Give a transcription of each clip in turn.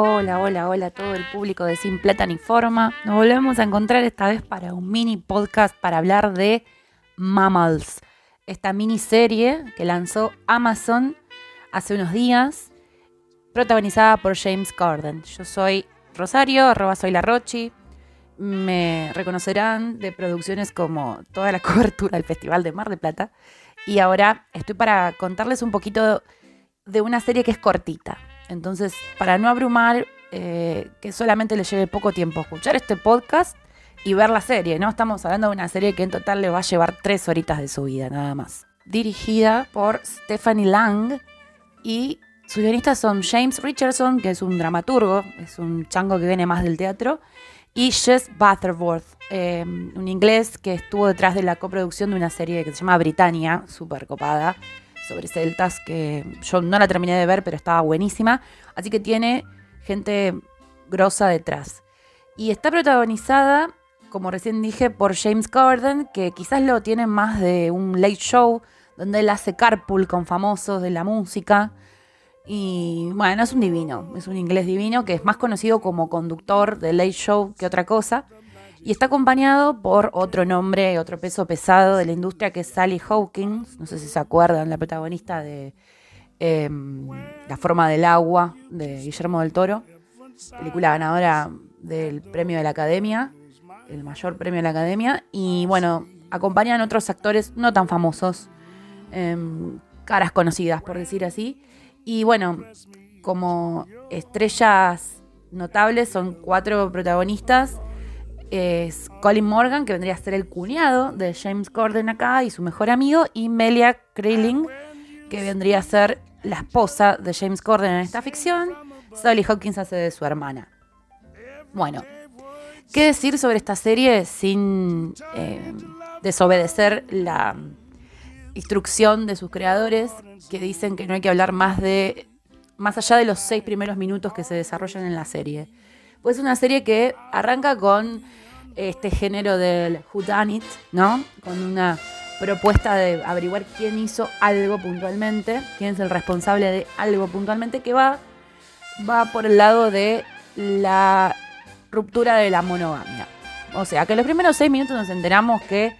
Hola, hola, hola todo el público de Sin Plata ni Forma. Nos volvemos a encontrar esta vez para un mini podcast para hablar de Mammals, esta miniserie que lanzó Amazon hace unos días, protagonizada por James Corden. Yo soy Rosario, arroba soy la Rochi. Me reconocerán de producciones como toda la cobertura del Festival de Mar de Plata. Y ahora estoy para contarles un poquito de una serie que es cortita. Entonces, para no abrumar, eh, que solamente le lleve poco tiempo escuchar este podcast y ver la serie, ¿no? Estamos hablando de una serie que en total le va a llevar tres horitas de su vida, nada más. Dirigida por Stephanie Lang y sus guionistas son James Richardson, que es un dramaturgo, es un chango que viene más del teatro, y Jess Butterworth, eh, un inglés que estuvo detrás de la coproducción de una serie que se llama Britannia, súper copada, sobre celtas que yo no la terminé de ver, pero estaba buenísima. Así que tiene gente grosa detrás. Y está protagonizada, como recién dije, por James Corden, que quizás lo tiene más de un late show, donde él hace carpool con famosos de la música. Y bueno, es un divino, es un inglés divino que es más conocido como conductor de late show que otra cosa. Y está acompañado por otro nombre, otro peso pesado de la industria que es Sally Hawkins. No sé si se acuerdan, la protagonista de em, La forma del agua de Guillermo del Toro. Película ganadora del premio de la Academia, el mayor premio de la Academia. Y bueno, acompañan otros actores no tan famosos, em, caras conocidas, por decir así. Y bueno, como estrellas notables son cuatro protagonistas es Colin Morgan, que vendría a ser el cuñado de James Corden acá y su mejor amigo, y Melia Krilling, que vendría a ser la esposa de James Corden en esta ficción. Sally Hawkins hace de su hermana. Bueno, ¿qué decir sobre esta serie sin eh, desobedecer la instrucción de sus creadores que dicen que no hay que hablar más de más allá de los seis primeros minutos que se desarrollan en la serie? Pues es una serie que arranca con este género del whodunit, ¿no? Con una propuesta de averiguar quién hizo algo puntualmente, quién es el responsable de algo puntualmente, que va, va por el lado de la ruptura de la monogamia. O sea, que en los primeros seis minutos nos enteramos que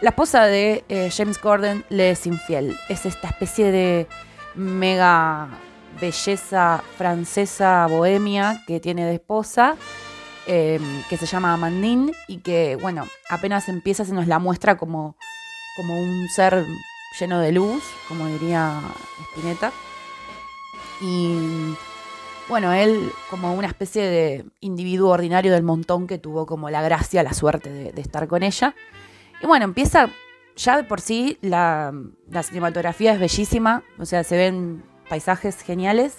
la esposa de eh, James Gordon le es infiel. Es esta especie de mega belleza francesa bohemia que tiene de esposa, em, que se llama Amandine, y que, bueno, apenas empieza se nos la muestra como, como un ser lleno de luz, como diría Spinetta. Y bueno, él como una especie de individuo ordinario del montón que tuvo como la gracia, la suerte de, estar con ella. Y bueno, empieza ya de por sí, la, la cinematografía es bellísima, o sea, se ven paisajes geniales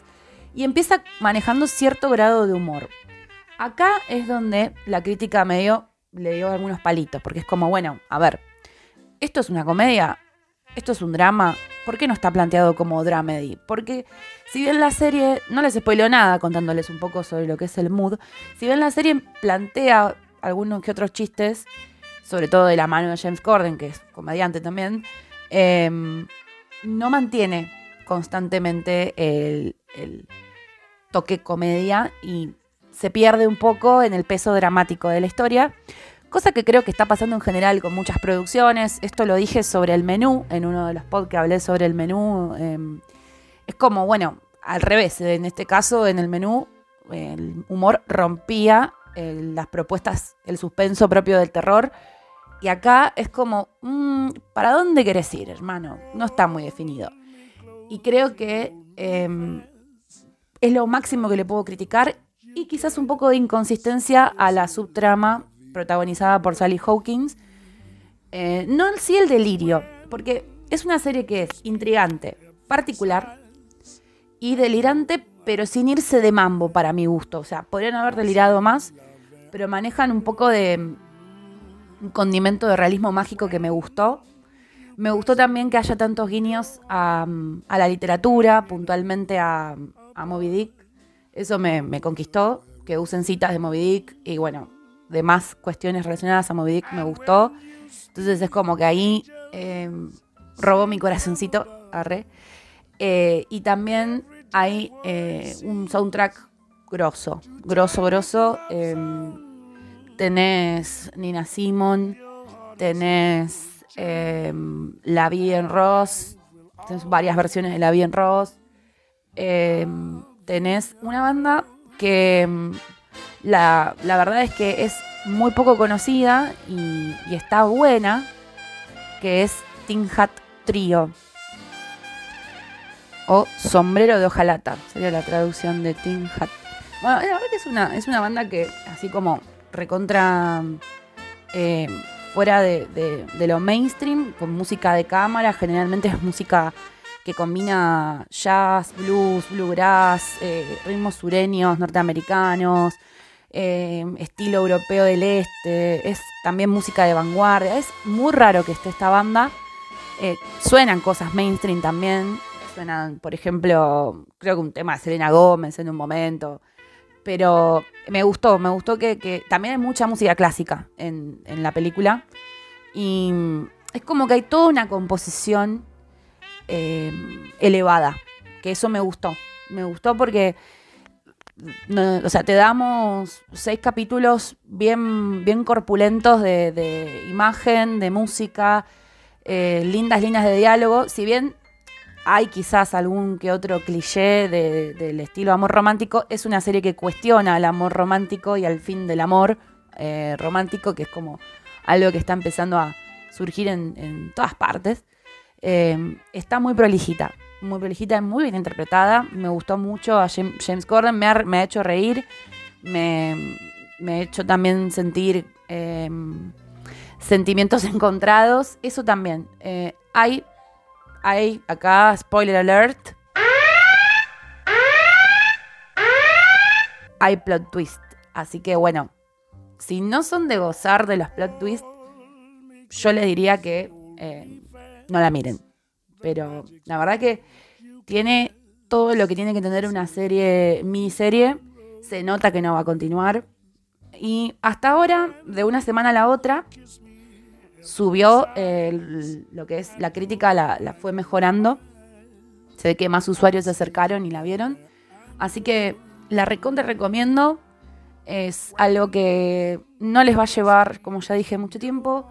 y empieza manejando cierto grado de humor. Acá es donde la crítica medio le dio algunos palitos, porque es como, bueno, a ver, esto es una comedia, esto es un drama, ¿por qué no está planteado como dramedy? Porque si bien la serie, no les spoileo nada contándoles un poco sobre lo que es el mood, si bien la serie plantea algunos que otros chistes, sobre todo de la mano de James Corden, que es comediante también, em, no mantiene constantemente el, toque comedia y se pierde un poco en el peso dramático de la historia. Cosa que creo que está pasando en general con muchas producciones. Esto lo dije sobre el menú, en uno de los podcasts hablé sobre el menú. Em, es como, bueno, al revés. En este caso, en el menú, el humor rompía las propuestas, el suspenso propio del terror. Y acá es como, mm, ¿para dónde querés ir, hermano? No está muy definido. Y creo que em, es lo máximo que le puedo criticar y quizás un poco de inconsistencia a la subtrama protagonizada por Sally Hawkins. Eh, no sí el delirio, porque es una serie que es intrigante, particular y delirante, pero sin irse de mambo para mi gusto. O sea, podrían haber delirado más, pero manejan un poco de un condimento de realismo mágico que me gustó me gustó también que haya tantos guiños a, la literatura, puntualmente a, Moby Dick. Eso me, conquistó, que usen citas de Moby Dick y bueno, demás cuestiones relacionadas a Moby Dick me gustó. Entonces es como que ahí eh, robó mi corazoncito, arre. Eh, y también hay eh, un soundtrack grosso, grosso, grosso. Em, tenés Nina Simon, tenés em, La Vie en Ross, tenés varias versiones de La Vie en Ross. Em, tenés una banda que la, verdad es que es muy poco conocida y, está buena, que es Tin Hat Trio. O Sombrero de Hojalata, sería la traducción de Tin Hat. Bueno, la verdad que es una, es una banda que, así como recontra eh, fuera de, lo mainstream, con música de cámara, generalmente es música que combina jazz, blues, bluegrass, eh, ritmos sureños, norteamericanos, eh, estilo europeo del este, es también música de vanguardia, es muy raro que esté esta banda. suenan cosas mainstream también, suenan, por ejemplo, creo que un tema de Selena Gómez en un momento, pero me gustó, me gustó que, también hay mucha música clásica en, la película. Y es como que hay toda una composición eh, elevada, que eso me gustó. Me gustó porque, o sea, te damos seis capítulos bien, bien corpulentos de, imagen, de música, eh, lindas líneas de diálogo. Si bien hay quizás algún que otro cliché del estilo amor romántico. Es una serie que cuestiona el amor romántico y al fin del amor eh, romántico, que es como algo que está empezando a surgir en, todas partes. Eh, está muy prolijita, muy prolijita, muy bien interpretada. Me gustó mucho a James Gordon, me ha, hecho reír, me, ha hecho también sentir eh, sentimientos encontrados. Eso también. hay hay acá, spoiler alert. Hay plot twist. Así que bueno, si no son de gozar de los plot twists, yo les diría que eh, no la miren. Pero la verdad que tiene todo lo que tiene que tener una serie, miniserie. Se nota que no va a continuar. Y hasta ahora, de una semana a la otra, subió lo que es la crítica, la, fue mejorando. Se ve que más usuarios se acercaron y la vieron. Así que la recontra recomiendo. Es algo que no les va a llevar, como ya dije, mucho tiempo.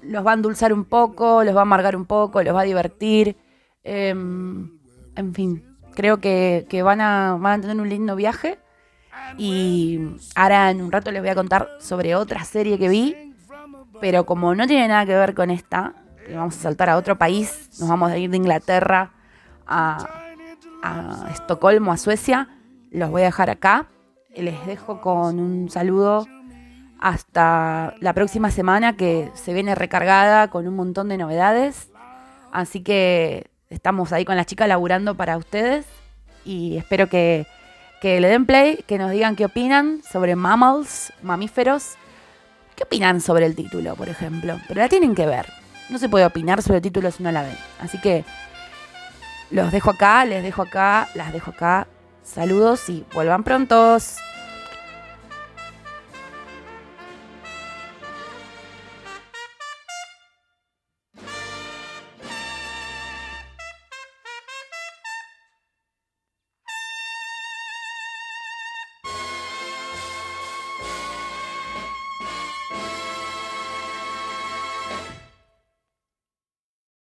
Los va a endulzar un poco, los va a amargar un poco, los va a divertir. Em, en fin, creo que, van, a, van a tener un lindo viaje. Y ahora en un rato les voy a contar sobre otra serie que vi pero como no tiene nada que ver con esta, vamos a saltar a otro país, nos vamos a ir de Inglaterra a, Estocolmo, a Suecia, los voy a dejar acá. Les dejo con un saludo hasta la próxima semana que se viene recargada con un montón de novedades. Así que estamos ahí con las chicas laburando para ustedes y espero que, que le den play, que nos digan qué opinan sobre mammals, mamíferos ¿Qué opinan sobre el título, por ejemplo? Pero la tienen que ver. No se puede opinar sobre el título si no la ven. Así que los dejo acá, les dejo acá, las dejo acá. Saludos y vuelvan prontos.